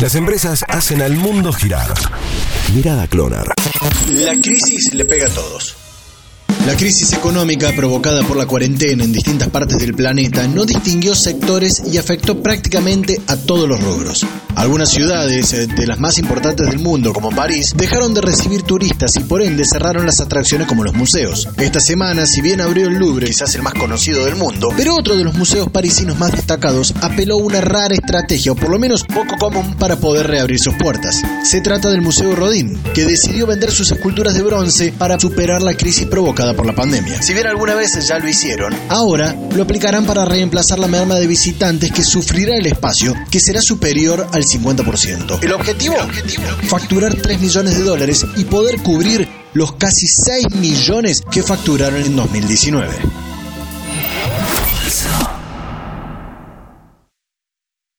Las empresas hacen al mundo girar. Mirada Clonar. La crisis le pega a todos. La crisis económica provocada por la cuarentena en distintas partes del planeta no distinguió sectores y afectó prácticamente a todos los rubros. Algunas ciudades eh, de las más importantes del mundo, como París, dejaron de recibir turistas y por ende cerraron las atracciones como los museos. Esta semana, si bien abrió el Louvre, quizás el más conocido del mundo, pero otro de los museos parisinos más destacados apeló a una rara estrategia, o por lo menos poco común, para poder reabrir sus puertas. Se trata del Museo Rodin, que decidió vender sus esculturas de bronce para superar la crisis provocada por la pandemia. Si bien alguna vez ya lo hicieron, ahora lo aplicarán para reemplazar la merma de visitantes que sufrirá el espacio, que será superior al 50%. ¿El objetivo? Facturar 3 millones de dólares y poder cubrir los casi 6 millones que facturaron en 2019.